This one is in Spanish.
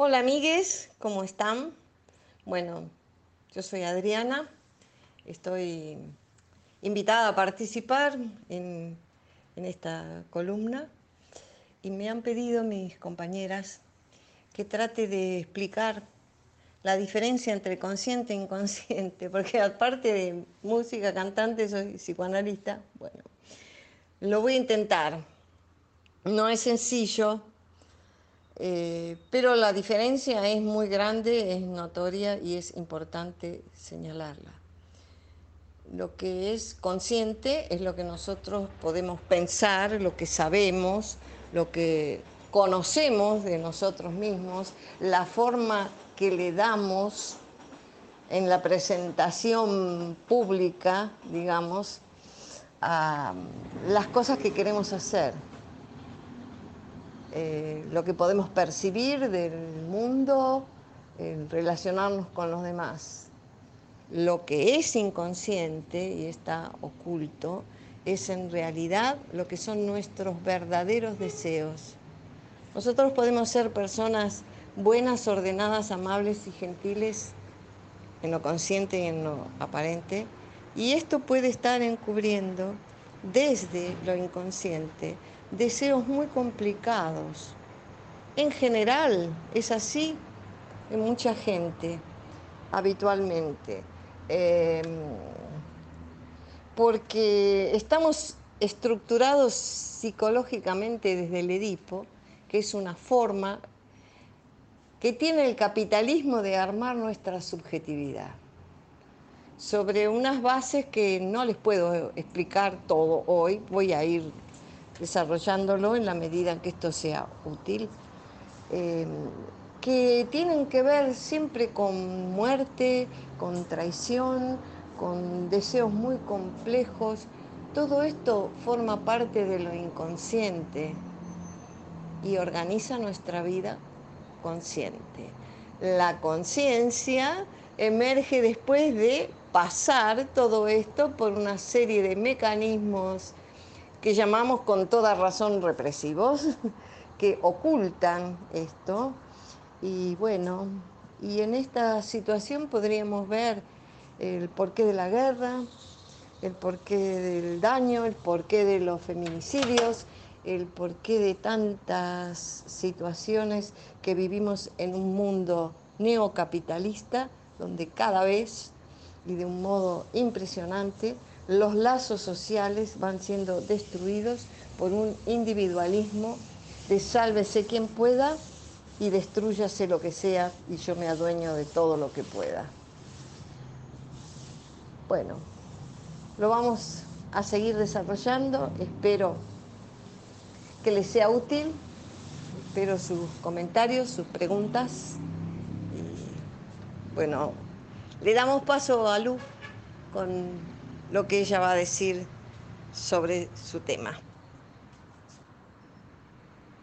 Hola amigues, ¿cómo están? Bueno, yo soy Adriana, estoy invitada a participar en, en, esta columna y me han pedido mis compañeras que trate de explicar la diferencia entre consciente e inconsciente, porque aparte de música, cantante, soy psicoanalista, bueno, lo voy a intentar. No es sencillo, eh, pero la diferencia es muy grande, es notoria y es importante señalarla. Lo que es consciente es lo que nosotros podemos pensar, lo que sabemos, lo que conocemos de nosotros mismos, la forma que le damos en la presentación pública, digamos, a las cosas que queremos hacer. Eh, lo que podemos percibir del mundo, relacionarnos con los demás. Lo que es inconsciente y está oculto es en realidad lo que son nuestros verdaderos deseos. Nosotros podemos ser personas buenas, ordenadas, amables y gentiles en lo consciente y en lo aparente, y esto puede estar encubriendo desde lo inconsciente deseos muy complicados. En general es así en mucha gente, habitualmente, em, porque estamos estructurados psicológicamente desde el Edipo, que es una forma que tiene el capitalismo de armar nuestra subjetividad sobre unas bases que no les puedo explicar todo hoy, voy a ir desarrollándolo en la medida que esto sea útil, eh, que tienen que ver siempre con muerte, con traición, con deseos muy complejos. Todo esto forma parte de lo inconsciente y organiza nuestra vida consciente. La conciencia emerge después de pasar todo esto por una serie de mecanismos que llamamos con toda razón represivos, que ocultan esto. Y bueno, y en esta situación podríamos ver el porqué de la guerra, el porqué del daño, el porqué de los feminicidios, el porqué de tantas situaciones que vivimos en un mundo neocapitalista, donde cada vez y de un modo impresionante los lazos sociales van siendo destruidos por un individualismo de sálvese quien pueda y destruyase lo que sea y yo me adueño de todo lo que pueda. Bueno, lo vamos a seguir desarrollando, espero que les sea útil, espero sus comentarios, sus preguntas. Y, bueno, le damos paso a Luz con lo que ella va a decir sobre su tema.